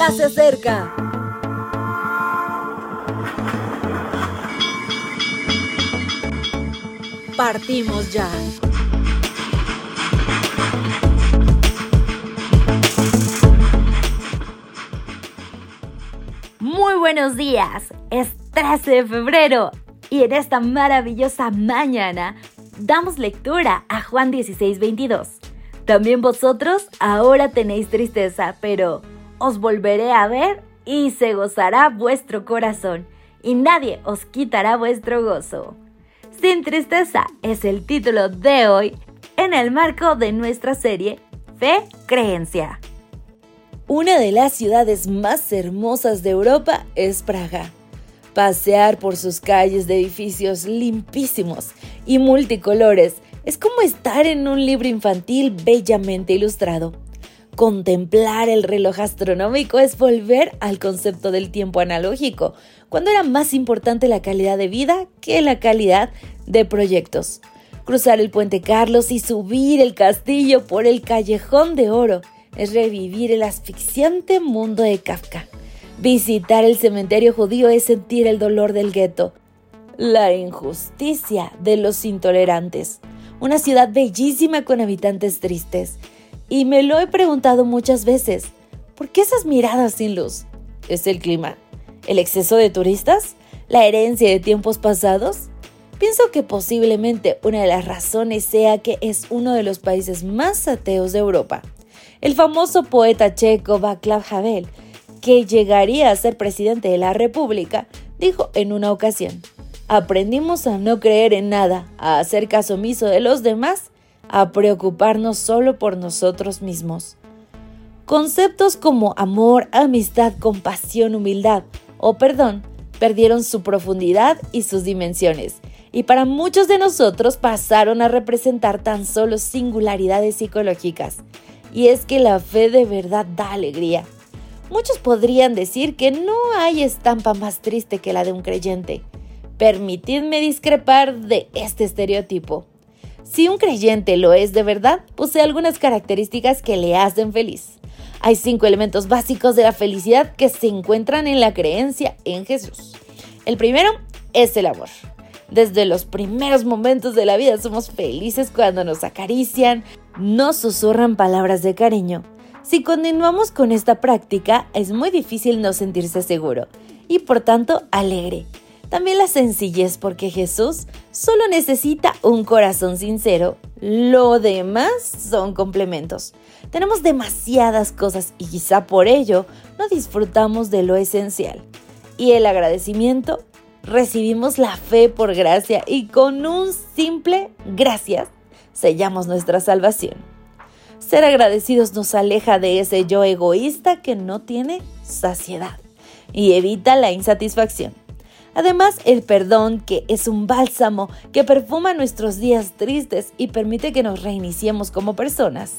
ya se acerca. Partimos ya. Muy buenos días. Es 13 de febrero y en esta maravillosa mañana damos lectura a Juan 16:22. También vosotros ahora tenéis tristeza, pero os volveré a ver y se gozará vuestro corazón, y nadie os quitará vuestro gozo. Sin tristeza es el título de hoy en el marco de nuestra serie Fe Creencia. Una de las ciudades más hermosas de Europa es Praga. Pasear por sus calles de edificios limpísimos y multicolores es como estar en un libro infantil bellamente ilustrado. Contemplar el reloj astronómico es volver al concepto del tiempo analógico, cuando era más importante la calidad de vida que la calidad de proyectos. Cruzar el puente Carlos y subir el castillo por el callejón de oro es revivir el asfixiante mundo de Kafka. Visitar el cementerio judío es sentir el dolor del gueto, la injusticia de los intolerantes. Una ciudad bellísima con habitantes tristes. Y me lo he preguntado muchas veces, ¿por qué esas miradas sin luz? ¿Es el clima? ¿El exceso de turistas? ¿La herencia de tiempos pasados? Pienso que posiblemente una de las razones sea que es uno de los países más ateos de Europa. El famoso poeta checo Václav Havel, que llegaría a ser presidente de la República, dijo en una ocasión, aprendimos a no creer en nada, a hacer caso omiso de los demás a preocuparnos solo por nosotros mismos. Conceptos como amor, amistad, compasión, humildad o perdón perdieron su profundidad y sus dimensiones, y para muchos de nosotros pasaron a representar tan solo singularidades psicológicas. Y es que la fe de verdad da alegría. Muchos podrían decir que no hay estampa más triste que la de un creyente. Permitidme discrepar de este estereotipo. Si un creyente lo es de verdad, posee algunas características que le hacen feliz. Hay cinco elementos básicos de la felicidad que se encuentran en la creencia en Jesús. El primero es el amor. Desde los primeros momentos de la vida somos felices cuando nos acarician, nos susurran palabras de cariño. Si continuamos con esta práctica, es muy difícil no sentirse seguro y por tanto alegre. También la sencillez porque Jesús solo necesita un corazón sincero. Lo demás son complementos. Tenemos demasiadas cosas y quizá por ello no disfrutamos de lo esencial. Y el agradecimiento, recibimos la fe por gracia y con un simple gracias sellamos nuestra salvación. Ser agradecidos nos aleja de ese yo egoísta que no tiene saciedad y evita la insatisfacción. Además, el perdón, que es un bálsamo que perfuma nuestros días tristes y permite que nos reiniciemos como personas.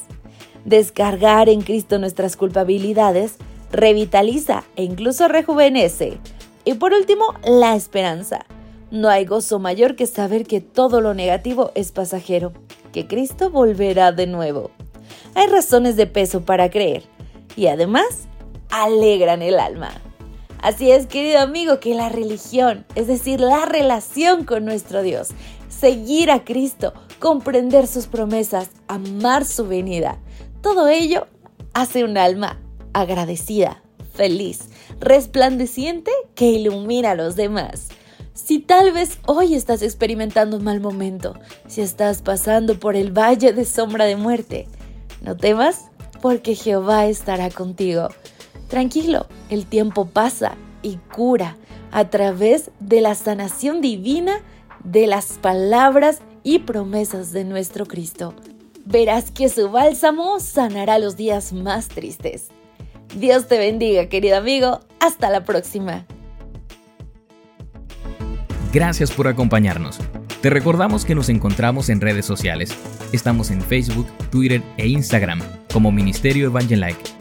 Descargar en Cristo nuestras culpabilidades revitaliza e incluso rejuvenece. Y por último, la esperanza. No hay gozo mayor que saber que todo lo negativo es pasajero, que Cristo volverá de nuevo. Hay razones de peso para creer y además alegran el alma. Así es, querido amigo, que la religión, es decir, la relación con nuestro Dios, seguir a Cristo, comprender sus promesas, amar su venida, todo ello hace un alma agradecida, feliz, resplandeciente que ilumina a los demás. Si tal vez hoy estás experimentando un mal momento, si estás pasando por el valle de sombra de muerte, no temas porque Jehová estará contigo. Tranquilo, el tiempo pasa y cura a través de la sanación divina de las palabras y promesas de nuestro Cristo. Verás que su bálsamo sanará los días más tristes. Dios te bendiga, querido amigo. Hasta la próxima. Gracias por acompañarnos. Te recordamos que nos encontramos en redes sociales. Estamos en Facebook, Twitter e Instagram como Ministerio Evangelike